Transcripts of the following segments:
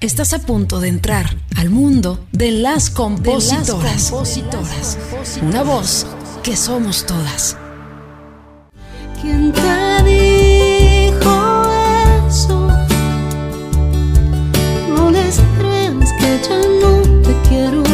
Estás a punto de entrar al mundo de las compositoras. Una voz que somos todas. ¿Quién te dijo eso? No les creas que ya no te quiero.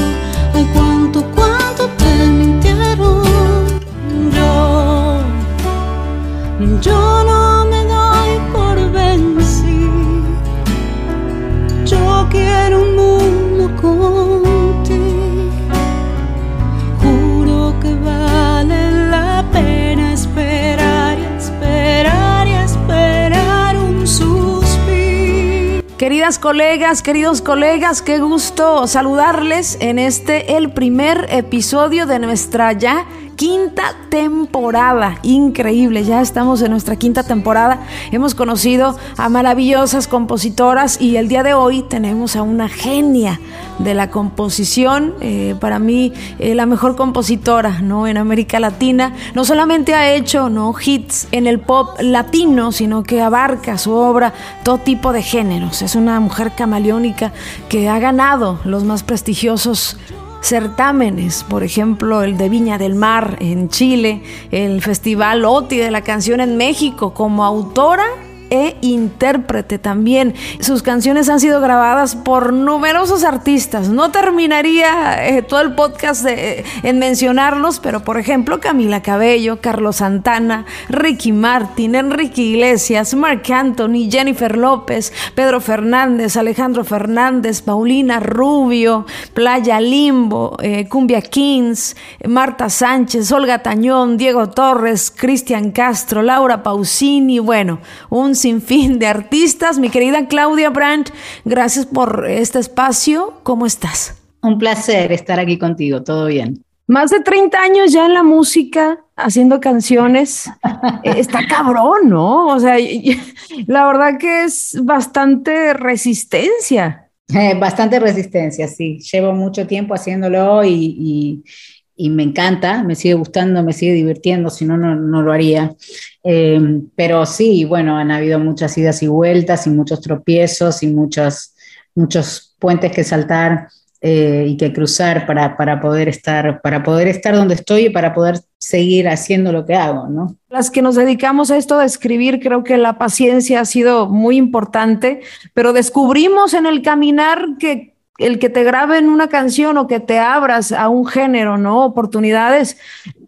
Queridas colegas, queridos colegas, qué gusto saludarles en este, el primer episodio de nuestra ya quinta temporada. Increíble, ya estamos en nuestra quinta temporada. Hemos conocido a maravillosas compositoras y el día de hoy tenemos a una genia de la composición, eh, para mí eh, la mejor compositora ¿no? en América Latina. No solamente ha hecho ¿no? hits en el pop latino, sino que abarca su obra todo tipo de géneros. Es una mujer camaleónica que ha ganado los más prestigiosos certámenes, por ejemplo, el de Viña del Mar en Chile, el Festival OTI de la canción en México, como autora e intérprete también. Sus canciones han sido grabadas por numerosos artistas. No terminaría eh, todo el podcast de- en mencionarlos, pero por ejemplo Camila Cabello, Carlos Santana, Ricky Martin, Enrique Iglesias, Mark Anthony, Jennifer López, Pedro Fernández, Alejandro Fernández, Paulina Rubio, Playa Limbo, eh, Cumbia Kings, Marta Sánchez, Olga Tañón, Diego Torres, Cristian Castro, Laura Pausini, bueno, un sinfín de artistas. Mi querida Claudia Brandt, gracias por este espacio. ¿Cómo estás? Un placer estar aquí contigo, todo bien. Más de 30 años ya en la música, haciendo canciones. Eh, Está cabrón, ¿no? O sea, la verdad que es bastante resistencia. Eh, bastante resistencia, sí. Llevo mucho tiempo haciéndolo y, y- y me encanta, me sigue gustando, me sigue divirtiendo, si no, no, lo haría. Eh, pero sí, bueno, han habido muchas idas y vueltas y muchos tropiezos y muchos, muchos puentes que saltar eh, y que cruzar para, para, poder estar, para poder estar donde estoy y para poder seguir haciendo lo que hago, ¿no? Las que nos dedicamos a esto de escribir, creo que la paciencia ha sido muy importante, pero descubrimos en el caminar que el que te graben una canción o que te abras a un género, ¿no? Oportunidades,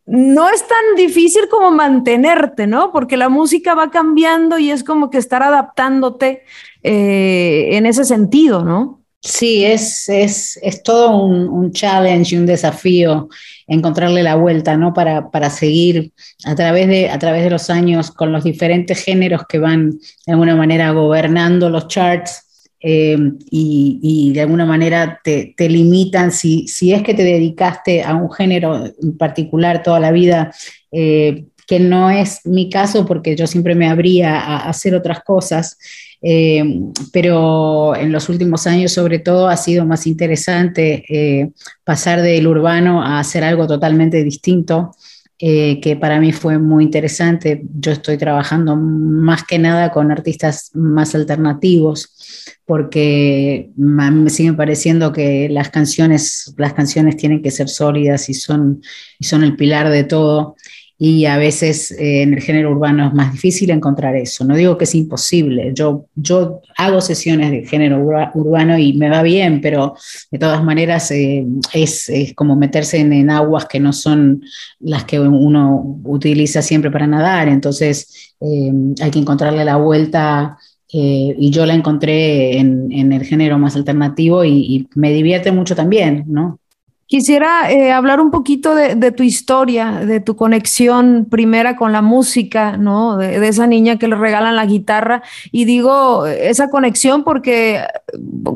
no es tan difícil como mantenerte, ¿no? Porque la música va cambiando y es como que estar adaptándote eh, en ese sentido, ¿no? Sí, es, es, todo un, un, challenge un desafío encontrarle la vuelta, ¿no? Para, para seguir a través, de, a través de los años con los diferentes géneros que van de alguna manera gobernando los charts eh, y, de alguna manera te, te limitan, si, si, es que te dedicaste a un género en particular toda la vida, eh, que no es mi caso porque yo siempre me abría a hacer otras cosas. Eh, pero en los últimos años sobre todo ha sido más interesante eh, pasar del urbano a hacer algo totalmente distinto, eh, que para mí fue muy interesante. Yo estoy trabajando más que nada con artistas más alternativos, porque me sigue pareciendo que las canciones, las canciones tienen que ser sólidas y son, y son el pilar de todo y a veces eh, en el género urbano es más difícil encontrar eso. No digo que es imposible, yo, yo hago sesiones de género ur urbano y me va bien, pero de todas maneras eh, es, es, como meterse en, en, aguas que no son las que uno utiliza siempre para nadar, entonces eh, hay que encontrarle la vuelta. Y yo la encontré en, en, el género más alternativo y me divierte mucho también, ¿no? Quisiera eh, hablar un poquito de, tu historia, de tu conexión primera con la música, ¿no? De, esa niña que le regalan la guitarra. Y digo esa conexión porque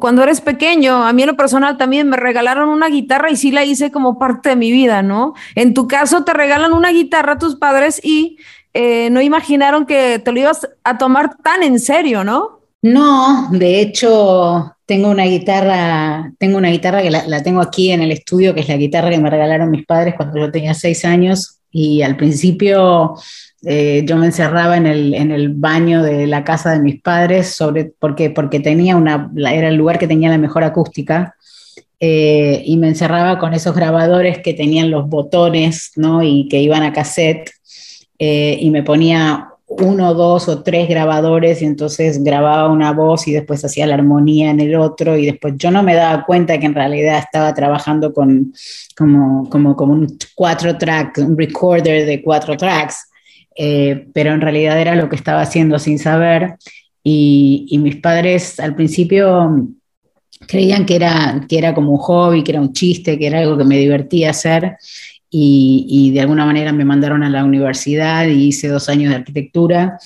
cuando eres pequeño, a mí en lo personal también me regalaron una guitarra y sí la hice como parte de mi vida, ¿no? En tu caso te regalan una guitarra tus padres y eh, no imaginaron que te lo ibas a tomar tan en serio, ¿no? No, de hecho tengo una guitarra, tengo una guitarra que la, la, tengo aquí en el estudio, que es la guitarra que me regalaron mis padres cuando yo tenía seis años y al principio eh, yo me encerraba en el, en el, baño de la casa de mis padres sobre, porque, porque tenía una, era el lugar que tenía la mejor acústica. Eh, y me encerraba con esos grabadores que tenían los botones ¿no? y que iban a cassette eh, y me ponía uno, dos o tres grabadores y entonces grababa una voz y después hacía la armonía en el otro y después yo no me daba cuenta que en realidad estaba trabajando con como, como, como un cuatro track, un recorder de cuatro tracks eh, pero en realidad era lo que estaba haciendo sin saber. Y, mis padres al principio creían que era, que era como un hobby, que era un chiste, que era algo que me divertía hacer. Y, de alguna manera me mandaron a la universidad y hice dos años de arquitectura.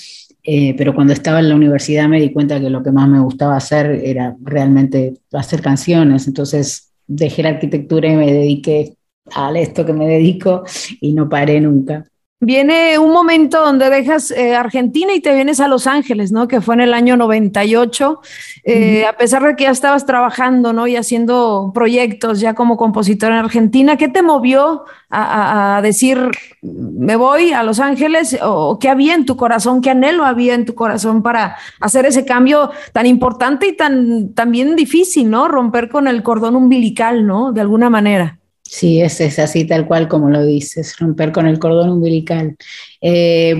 Eh, pero cuando estaba en la universidad me di cuenta que lo que más me gustaba hacer era realmente hacer canciones. Entonces dejé la arquitectura y me dediqué a esto que me dedico y no paré nunca viene un momento donde dejas eh, Argentina y te vienes a Los Ángeles, ¿no? Que fue en el año 98, eh, a pesar de que ya estabas trabajando, ¿no? Y haciendo proyectos ya como compositor en Argentina, ¿qué te movió a, decir, me voy a Los Ángeles? ¿O qué había en tu corazón, qué anhelo había en tu corazón para hacer ese cambio tan importante y tan también difícil, ¿no? Romper con el cordón umbilical, ¿no? De alguna manera. Sí, es, es, así tal cual como lo dices, romper con el cordón umbilical. Eh,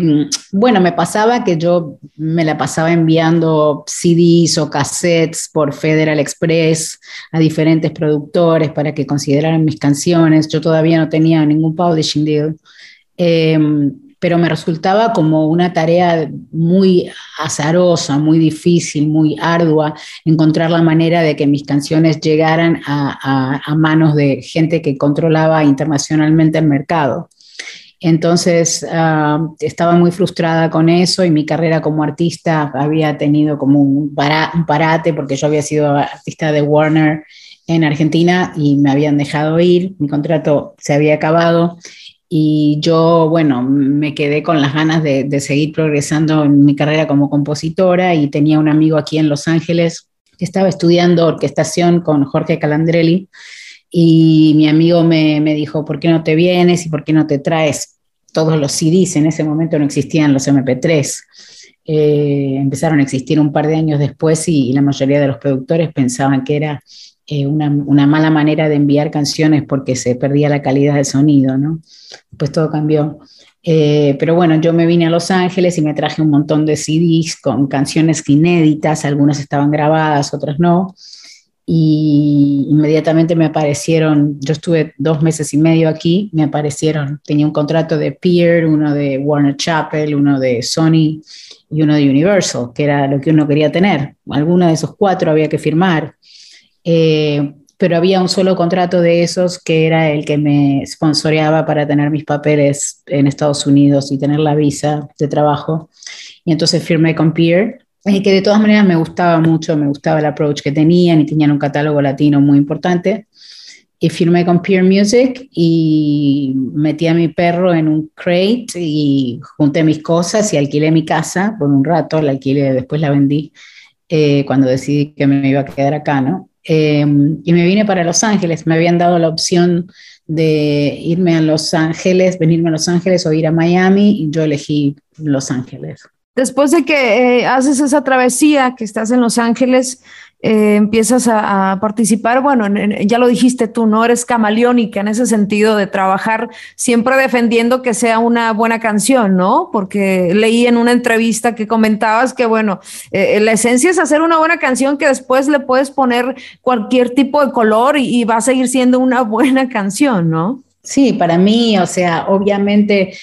bueno, me pasaba que yo me la pasaba enviando CDs o cassettes por Federal Express a diferentes productores para que consideraran mis canciones. Yo todavía no tenía ningún publishing deal. Eh, pero me resultaba como una tarea muy azarosa, muy difícil, muy ardua, encontrar la manera de que mis canciones llegaran a, manos de gente que controlaba internacionalmente el mercado. Entonces ah, estaba muy frustrada con eso y mi carrera como artista había tenido como un, un, parate porque yo había sido artista de Warner en Argentina y me habían dejado ir, mi contrato se había acabado y yo, bueno, me quedé con las ganas de, seguir progresando en mi carrera como compositora y tenía un amigo aquí en Los Ángeles que estaba estudiando orquestación con Jorge Calandrelli y mi amigo me, me dijo, ¿por qué no te vienes y por qué no te traes todos los CDs? En ese momento no existían los MP3. Eh, empezaron a existir un par de años después y, la mayoría de los productores pensaban que era eh, una, mala manera de enviar canciones porque se perdía la calidad del sonido, ¿no? Pues todo cambió. Eh, pero bueno, yo me vine a Los Ángeles y me traje un montón de CDs con canciones inéditas, algunas estaban grabadas, otras no. Y inmediatamente me aparecieron, yo estuve dos meses y medio aquí, me aparecieron, tenía un contrato de Peer, uno de Warner Chappell, uno de Sony y uno de Universal, que era lo que uno quería tener. Alguno de esos cuatro había que firmar. Eh, pero había un solo contrato de esos que era el que me sponsoreaba para tener mis papeles en Estados Unidos y tener la visa de trabajo. Y entonces firmé con Peer, y que de todas maneras me gustaba mucho, me gustaba el approach que tenían y tenían un catálogo latino muy importante. Y firmé con Peer Music y metí a mi perro en un crate y junté mis cosas y alquilé mi casa por un rato, la alquilé, después la vendí eh, cuando decidí que me iba a quedar acá, ¿no? Em, y me vine para Los Ángeles. Me habían dado la opción de irme a Los Ángeles, venirme a Los Ángeles o ir a Miami y yo elegí Los Ángeles. Después de que eh, haces esa travesía, que estás en Los Ángeles, eh, empiezas a, participar, bueno, ya lo dijiste tú, no eres camaleónica en ese sentido de trabajar siempre defendiendo que sea una buena canción, ¿no? Porque leí en una entrevista que comentabas que, bueno, eh, la esencia es hacer una buena canción que después le puedes poner cualquier tipo de color y, y va a seguir siendo una buena canción, ¿no? Sí, para mí, o sea, obviamente...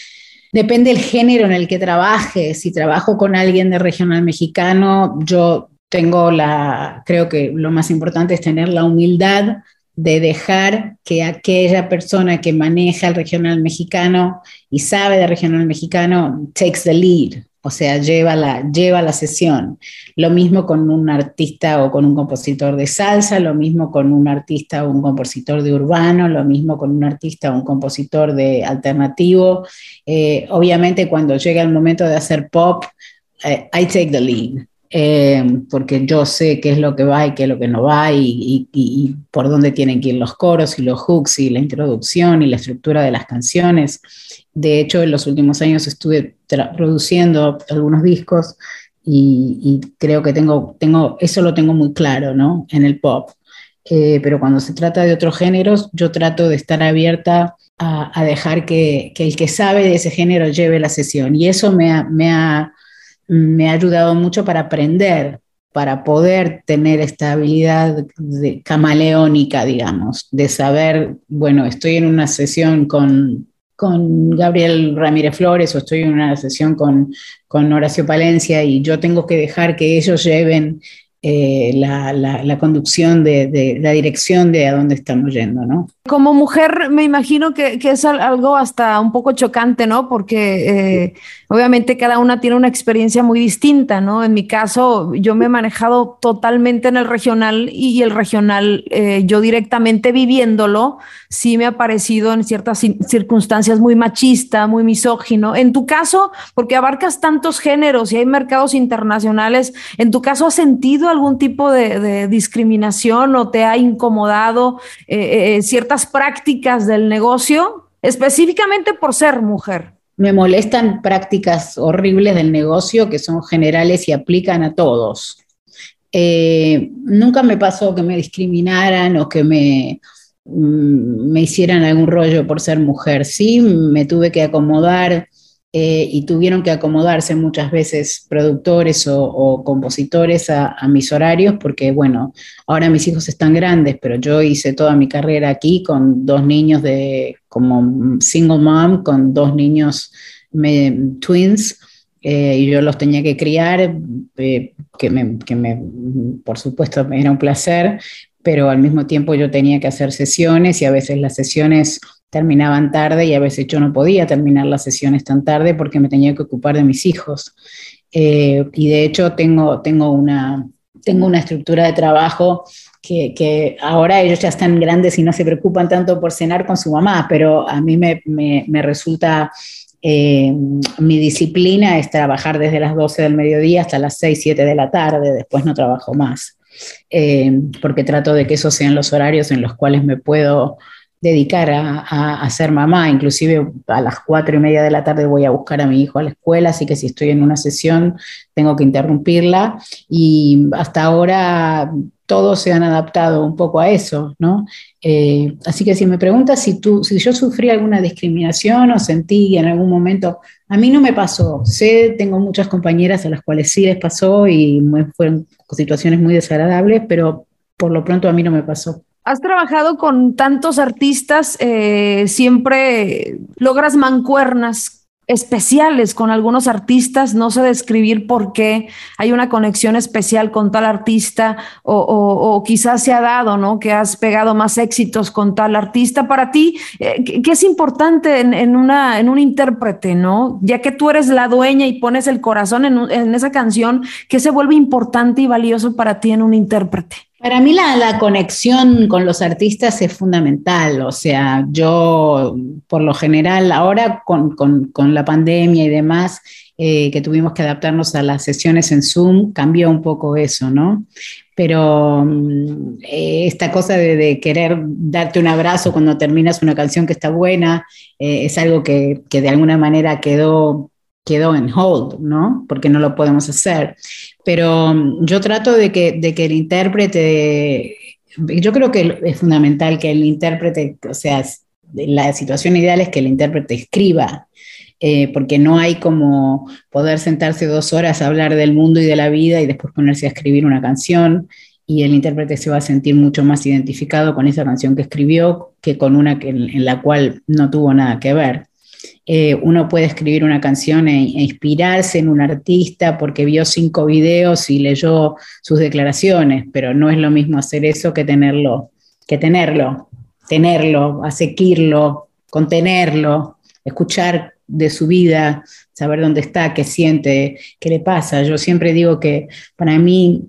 Depende del género en el que trabajes. Si trabajo con alguien de regional mexicano, yo tengo la, creo que lo más importante es tener la humildad de dejar que aquella persona que maneja el regional mexicano y sabe de regional mexicano takes the lead, o sea, lleva la, lleva la sesión. Lo mismo con un artista o con un compositor de salsa, lo mismo con un artista o un compositor de urbano, lo mismo con un artista o un compositor de alternativo. Eh, obviamente cuando llega el momento de hacer pop, eh, I take the lead. Eh, porque yo sé qué es lo que va y qué es lo que no va y, y, por dónde tienen que ir los coros y los hooks y la introducción y la estructura de las canciones. De hecho, en los últimos años estuve produciendo algunos discos y, creo que tengo, tengo, eso lo tengo muy claro, ¿no? En el pop. Eh, pero cuando se trata de otros géneros, yo trato de estar abierta a, dejar que, que, el que sabe de ese género lleve la sesión. Y eso me ha, me ha, me ha ayudado mucho para aprender, para poder tener esta habilidad de, camaleónica, digamos, de saber, bueno, estoy en una sesión con, con Gabriel Ramírez Flores o estoy en una sesión con, con Horacio Palencia y yo tengo que dejar que ellos lleven eh, la, la, conducción de, de, la dirección de a dónde estamos yendo, ¿no? Como mujer me imagino que, es algo hasta un poco chocante, ¿no? Porque eh, obviamente cada una tiene una experiencia muy distinta, ¿no? En mi caso, yo me he manejado totalmente en el regional y el regional, eh, yo directamente viviéndolo, sí me ha parecido en ciertas circunstancias muy machista, muy misógino. En tu caso, porque abarcas tantos géneros y hay mercados internacionales, ¿en tu caso has sentido algún tipo de, discriminación o te ha incomodado eh, eh, prácticas del negocio, específicamente por ser mujer? Me molestan prácticas horribles del negocio que son generales y aplican a todos. Eh, nunca me pasó que me discriminaran o que me, mm, me hicieran algún rollo por ser mujer. Sí, me tuve que acomodar eh, y tuvieron que acomodarse muchas veces productores o, compositores a, mis horarios, porque bueno, ahora mis hijos están grandes, pero yo hice toda mi carrera aquí con dos niños de, como single mom, con dos niños twins, eh, y yo los tenía que criar, eh, que, me, que me, por supuesto, era un placer, pero al mismo tiempo yo tenía que hacer sesiones y a veces las sesiones terminaban tarde y a veces yo no podía terminar las sesiones tan tarde porque me tenía que ocupar de mis hijos. Eh, y de hecho tengo, tengo, una, tengo una estructura de trabajo que, que, ahora ellos ya están grandes y no se preocupan tanto por cenar con su mamá, pero a mí me, me, me resulta... Eh, mi disciplina es trabajar desde las 12 del mediodía hasta las 6, 7 de la tarde, después no trabajo más, eh, porque trato de que esos sean los horarios en los cuales me puedo dedicar a, ser mamá, inclusive a las cuatro y media de la tarde voy a buscar a mi hijo a la escuela, así que si estoy en una sesión tengo que interrumpirla y hasta ahora todos se han adaptado un poco a eso, ¿no? Eh, así que si me preguntas si, tú, si yo sufrí alguna discriminación o sentí en algún momento, a mí no me pasó, sé, tengo muchas compañeras a las cuales sí les pasó y fueron situaciones muy desagradables, pero por lo pronto a mí no me pasó. Has trabajado con tantos artistas, eh, siempre logras mancuernas especiales con algunos artistas, no sé describir por qué hay una conexión especial con tal artista o, quizás se ha dado, ¿no? Que has pegado más éxitos con tal artista. Para ti, eh, ¿qué, es importante en un intérprete, ¿no? Ya que tú eres la dueña y pones el corazón en, en esa canción, ¿qué se vuelve importante y valioso para ti en un intérprete? Para mí la, conexión con los artistas es fundamental, o sea, yo por lo general ahora con, la pandemia y demás, eh, que tuvimos que adaptarnos a las sesiones en Zoom, cambió un poco eso, ¿no? Pero mm, eh, esta cosa de, querer darte un abrazo cuando terminas una canción que está buena, eh, es algo que, que de alguna manera quedó quedó en hold, ¿no? Porque no lo podemos hacer. Pero mm, yo trato de que, el intérprete, yo creo que es fundamental que el intérprete, o sea, la situación ideal es que el intérprete escriba, eh, porque no hay como poder sentarse dos horas a hablar del mundo y de la vida y después ponerse a escribir una canción y el intérprete se va a sentir mucho más identificado con esa canción que escribió que con una que, en la cual no tuvo nada que ver. Eh, uno puede escribir una canción e, e, inspirarse en un artista porque vio cinco videos y leyó sus declaraciones, pero no es lo mismo hacer eso que tenerlo, que tenerlo, tenerlo, asequirlo, contenerlo, escuchar de su vida, saber dónde está, qué siente, qué le pasa. Yo siempre digo que para mí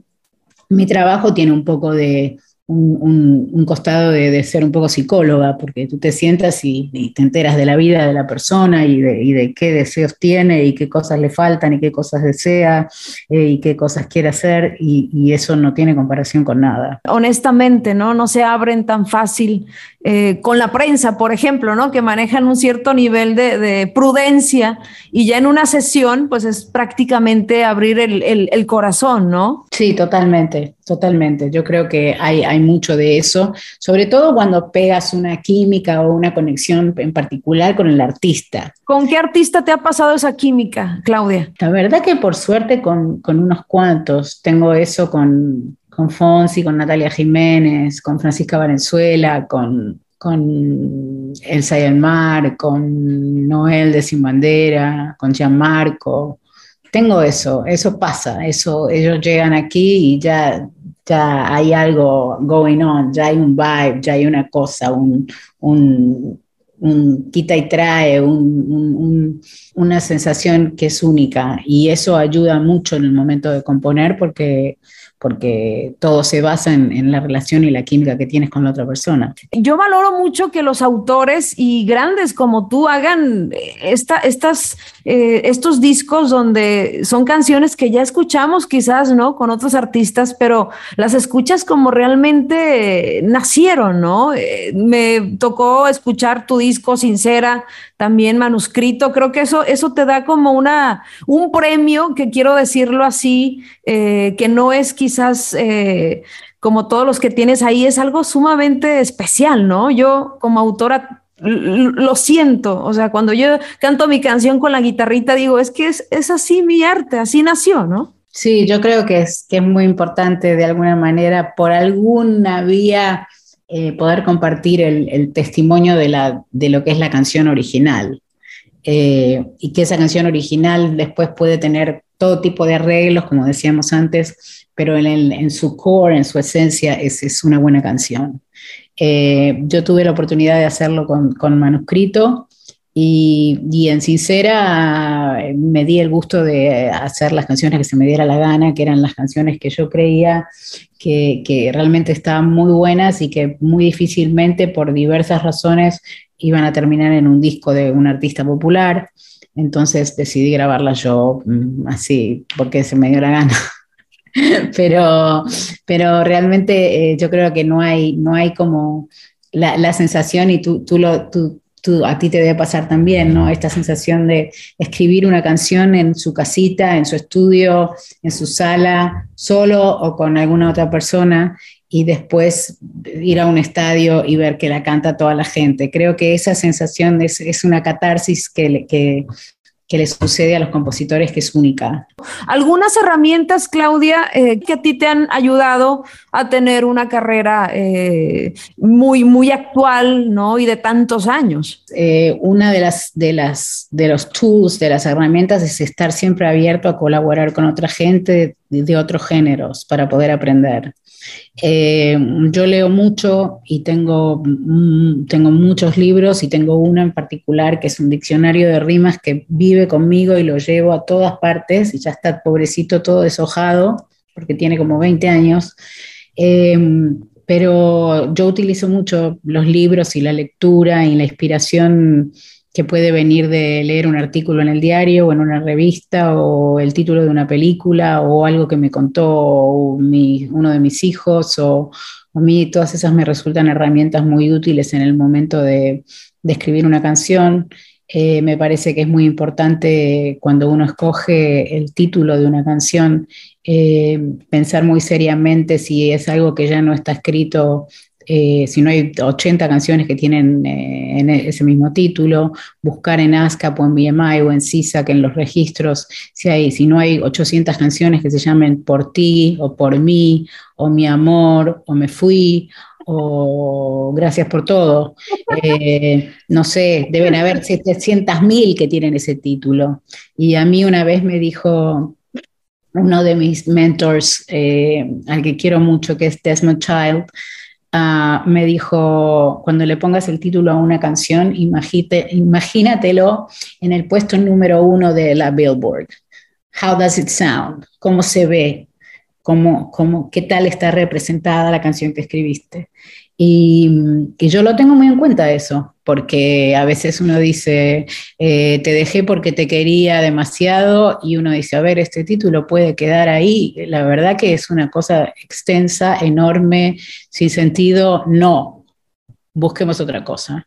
mi trabajo tiene un poco de un, costado de, ser un poco psicóloga, porque tú te sientas y, te enteras de la vida de la persona y de, qué deseos tiene y qué cosas le faltan y qué cosas desea eh, y qué cosas quiere hacer y, eso no tiene comparación con nada. Honestamente, ¿no? No se abren tan fácil eh, con la prensa, por ejemplo, ¿no? Que manejan un cierto nivel de, prudencia y ya en una sesión, pues es prácticamente abrir el, corazón, ¿no? Sí, totalmente, totalmente. Yo creo que hay, hay mucho de eso, sobre todo cuando pegas una química o una conexión en particular con el artista. ¿Con qué artista te ha pasado esa química, Claudia? La verdad que por suerte con, con unos cuantos. Tengo eso con, con Fonsi, con Natalia Jiménez, con Francisca Valenzuela, con, con Elsa y el Mar, con Noel de Sin Bandera, con Gianmarco. Tengo eso, eso pasa, eso, ellos llegan aquí y ya, ya hay algo going on, ya hay un vibe, ya hay una cosa, un, un, quita y trae, una sensación que es única y eso ayuda mucho en el momento de componer porque porque todo se basa en, la relación y la química que tienes con la otra persona. Yo valoro mucho que los autores y grandes como tú hagan esta, estas, eh, estos discos donde son canciones que ya escuchamos quizás, ¿no? Con otros artistas, pero las escuchas como realmente nacieron, ¿no? Eh, me tocó escuchar tu disco Sincera, también manuscrito. Creo que eso, eso te da como una, un premio, que quiero decirlo así, eh, que no es quizás eh, como todos los que tienes ahí, es algo sumamente especial, ¿no? Yo como autora lo siento, o sea, cuando yo canto mi canción con la guitarrita, digo, es que es, es así mi arte, así nació, ¿no? Sí, yo creo que es, que es muy importante de alguna manera, por alguna vía, eh, poder compartir el, testimonio de, lo que es la canción original. Eh, y que esa canción original después puede tener todo tipo de arreglos, como decíamos antes, pero en, su core, en su esencia, es, una buena canción. Eh, yo tuve la oportunidad de hacerlo con, con manuscrito y, en Sincera me di el gusto de hacer las canciones que se me diera la gana, que eran las canciones que yo creía que, que, realmente estaban muy buenas y que muy difícilmente por diversas razones iban a terminar en un disco de un artista popular. Entonces decidí grabarlas yo mm, así, porque se me dio la gana. pero, pero realmente eh, yo creo que no hay, no hay como la, la sensación, y tú, tú, lo, tú, a ti te debe pasar también, ¿no? Esta sensación de escribir una canción en su casita, en su estudio, en su sala, solo o con alguna otra persona y después ir a un estadio y ver que la canta toda la gente. Creo que esa sensación es, es una catarsis que, que, que le sucede a los compositores que es única. Algunas herramientas, Claudia, eh, que a ti te han ayudado a tener una carrera eh, muy, muy actual, ¿no? Y de tantos años. Eh, una de las, de las, de los tools, de las herramientas es estar siempre abierto a colaborar con otra gente de otros géneros para poder aprender. Eh, yo leo mucho y tengo, mm, tengo muchos libros y tengo uno en particular que es un diccionario de rimas que vive conmigo y lo llevo a todas partes y ya está pobrecito todo deshojado porque tiene como 20 años. Eh, pero yo utilizo mucho los libros y la lectura y la inspiración que puede venir de leer un artículo en el diario o en una revista o el título de una película o algo que me contó uno de mis hijos o a mí todas esas me resultan herramientas muy útiles en el momento de, escribir una canción. Eh, me parece que es muy importante cuando uno escoge el título de una canción eh, pensar muy seriamente si es algo que ya no está escrito eh, si no hay 80 canciones que tienen eh, en ese mismo título, buscar en ASCAP o en BMI o en CISA que en los registros, si, hay, si no hay 800 canciones que se llamen Por ti o Por mí o Mi amor o Me fui o Gracias por todo. Eh, no sé, deben haber 700.000 que tienen ese título. Y a mí una vez me dijo uno de mis mentors, al que quiero mucho, que es Desmond Child, Ah, me dijo, cuando le pongas el título a una canción, imagínatelo en el puesto número uno de la Billboard. How does it sound? ¿Cómo se ve? ¿Cómo, cómo, ¿Qué tal está representada la canción que escribiste? Y, yo lo tengo muy en cuenta eso, porque a veces uno dice, eh, te dejé porque te quería demasiado, y uno dice, a ver, este título puede quedar ahí. La verdad que es una cosa extensa, enorme, sin sentido, no. busquemos otra cosa.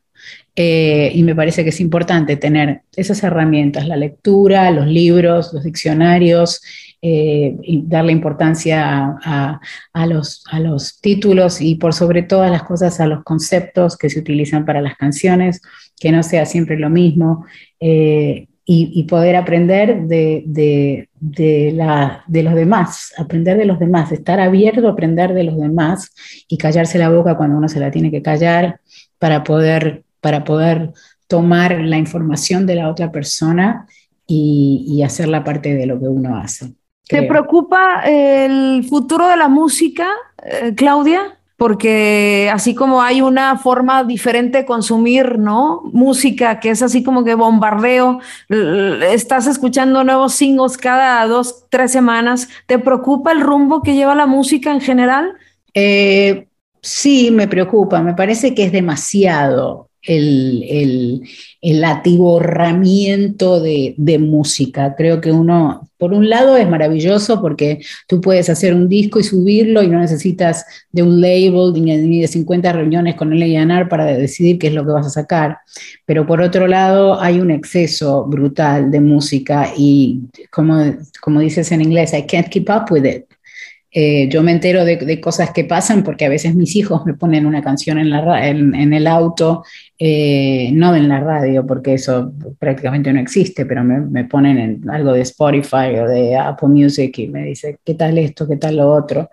Eh, y me parece que es importante tener esas herramientas, la lectura, los libros, los diccionarios, eh, darle importancia a, los, títulos y por sobre todas las cosas a los conceptos que se utilizan para las canciones, que no sea siempre lo mismo. Eh, y, poder aprender de, los demás, aprender de los demás, estar abierto a aprender de los demás y callarse la boca cuando uno se la tiene que callar para poder, para poder tomar la información de la otra persona y, y hacerla parte de lo que uno hace. ¿Te preocupa el futuro de la música, eh, Claudia? Porque así como hay una forma diferente de consumir, ¿no? Música que es así como que bombardeo, estás escuchando nuevos singles cada dos, tres semanas. ¿Te preocupa el rumbo que lleva la música en general? Eh, sí, me preocupa. Me parece que es demasiado el, el, atiborramiento de, música. Creo que uno, por un lado, es maravilloso porque tú puedes hacer un disco y subirlo y no necesitas de un label ni de 50 reuniones con el A&R para decidir qué es lo que vas a sacar. Pero por otro lado, hay un exceso brutal de música y, como, como dices en inglés, I can't keep up with it. Eh, yo me entero de, cosas que pasan porque a veces mis hijos me ponen una canción en, la, en, el auto, eh, no en la radio, porque eso prácticamente no existe, pero me, ponen en algo de Spotify o de Apple Music y me dice, ¿qué tal esto? ¿Qué tal lo otro?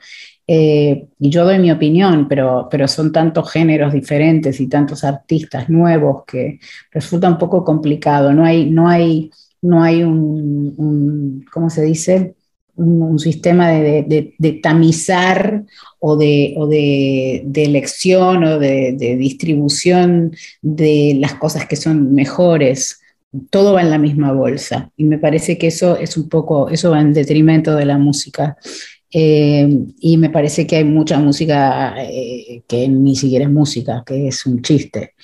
Eh, y yo doy mi opinión, pero, pero son tantos géneros diferentes y tantos artistas nuevos que resulta un poco complicado. No hay, no hay, no hay un ¿cómo se dice? Un, sistema de, tamizar o, de, de, elección o de, distribución de las cosas que son mejores. Todo va en la misma bolsa y me parece que eso es un poco, eso va en detrimento de la música. Eh, y me parece que hay mucha música eh, que ni siquiera es música, que es un chiste.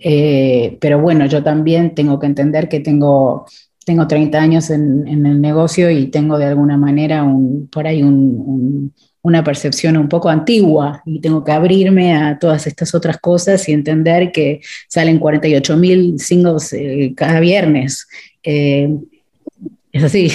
Eh, pero bueno, yo también tengo que entender que tengo tengo 30 años en, el negocio y tengo de alguna manera un, por ahí una percepción un poco antigua y tengo que abrirme a todas estas otras cosas y entender que salen 48 mil singles eh, cada viernes. Eh, es así.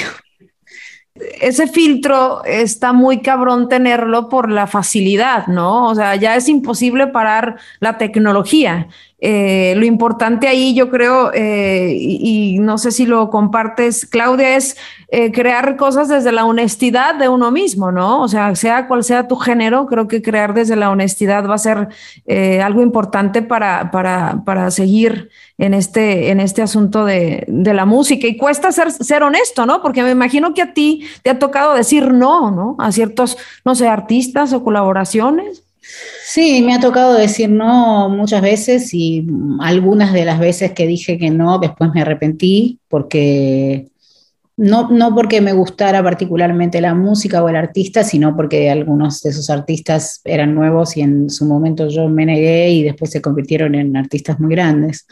Ese filtro está muy cabrón tenerlo por la facilidad, ¿no? O sea, ya es imposible parar la tecnología. Eh, lo importante ahí, yo creo, eh, y, no sé si lo compartes, Claudia, es eh, crear cosas desde la honestidad de uno mismo, ¿no? O sea, sea cual sea tu género, creo que crear desde la honestidad va a ser algo importante para, para, para, seguir en este, en este asunto de, de, la música. Y cuesta ser, ser honesto, ¿no? Porque me imagino que a ti te ha tocado decir no, ¿no? A ciertos, no sé, artistas o colaboraciones. Sí, me ha tocado decir no muchas veces y algunas de las veces que dije que no, después me arrepentí porque no, no porque me gustara particularmente la música o el artista, sino porque algunos de esos artistas eran nuevos y en su momento yo me negué y después se convirtieron en artistas muy grandes.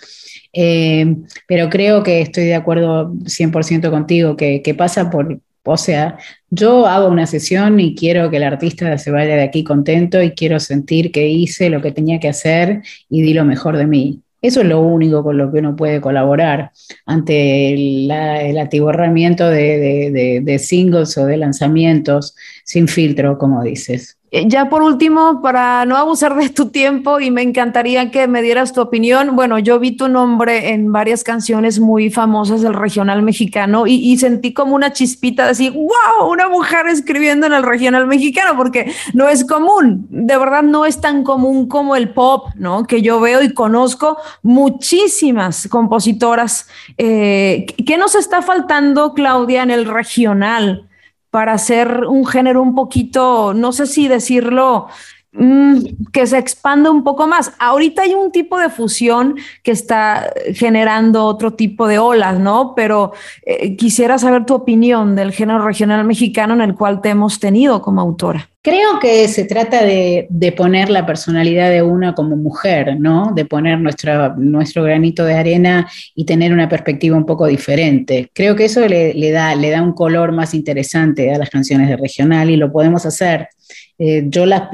Eh, pero creo que estoy de acuerdo 100% contigo, que, que pasa por, o sea, yo hago una sesión y quiero que el artista se vaya de aquí contento y quiero sentir que hice lo que tenía que hacer y di lo mejor de mí. Eso es lo único con lo que uno puede colaborar ante el, atiborramiento de, singles o de lanzamientos sin filtro, como dices. Eh, ya por último, para no abusar de tu tiempo y me encantaría que me dieras tu opinión, bueno, yo vi tu nombre en varias canciones muy famosas del regional mexicano y, sentí como una chispita de decir, wow, una mujer escribiendo en el regional mexicano, porque no es común, de verdad no es tan común como el pop, ¿no? Que yo veo y conozco muchísimas compositoras. Eh, ¿Qué nos está faltando, Claudia, en el regional? Para hacer un género un poquito, no sé si decirlo, mm, que se expanda un poco más. Ahorita hay un tipo de fusión que está generando otro tipo de olas, ¿no? Pero eh, quisiera saber tu opinión del género regional mexicano en el cual te hemos tenido como autora. Creo que se trata de, poner la personalidad de una como mujer, ¿no? De poner nuestra, nuestro granito de arena y tener una perspectiva un poco diferente. Creo que eso le, da, le da un color más interesante a las canciones de regional y lo podemos hacer. Eh, yo las,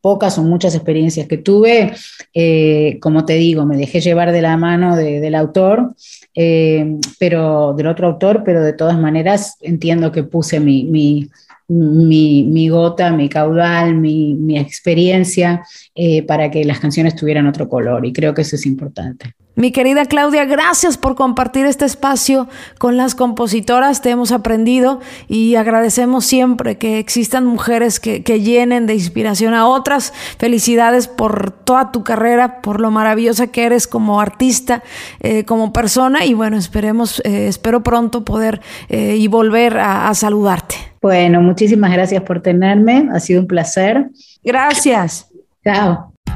pocas o muchas experiencias que tuve, eh, como te digo, me dejé llevar de la mano del autor, eh, pero del otro autor, pero de todas maneras entiendo que puse mi, gota, mi caudal, mi, experiencia eh, para que las canciones tuvieran otro color y creo que eso es importante. Mi querida Claudia, gracias por compartir este espacio con las compositoras. Te hemos aprendido y agradecemos siempre que existan mujeres que, llenen de inspiración a otras. Felicidades por toda tu carrera, por lo maravillosa que eres como artista, eh, como persona. Y bueno, esperemos, eh, espero pronto poder eh, y volver a saludarte. Bueno, muchísimas gracias por tenerme. Ha sido un placer. Gracias. Chao.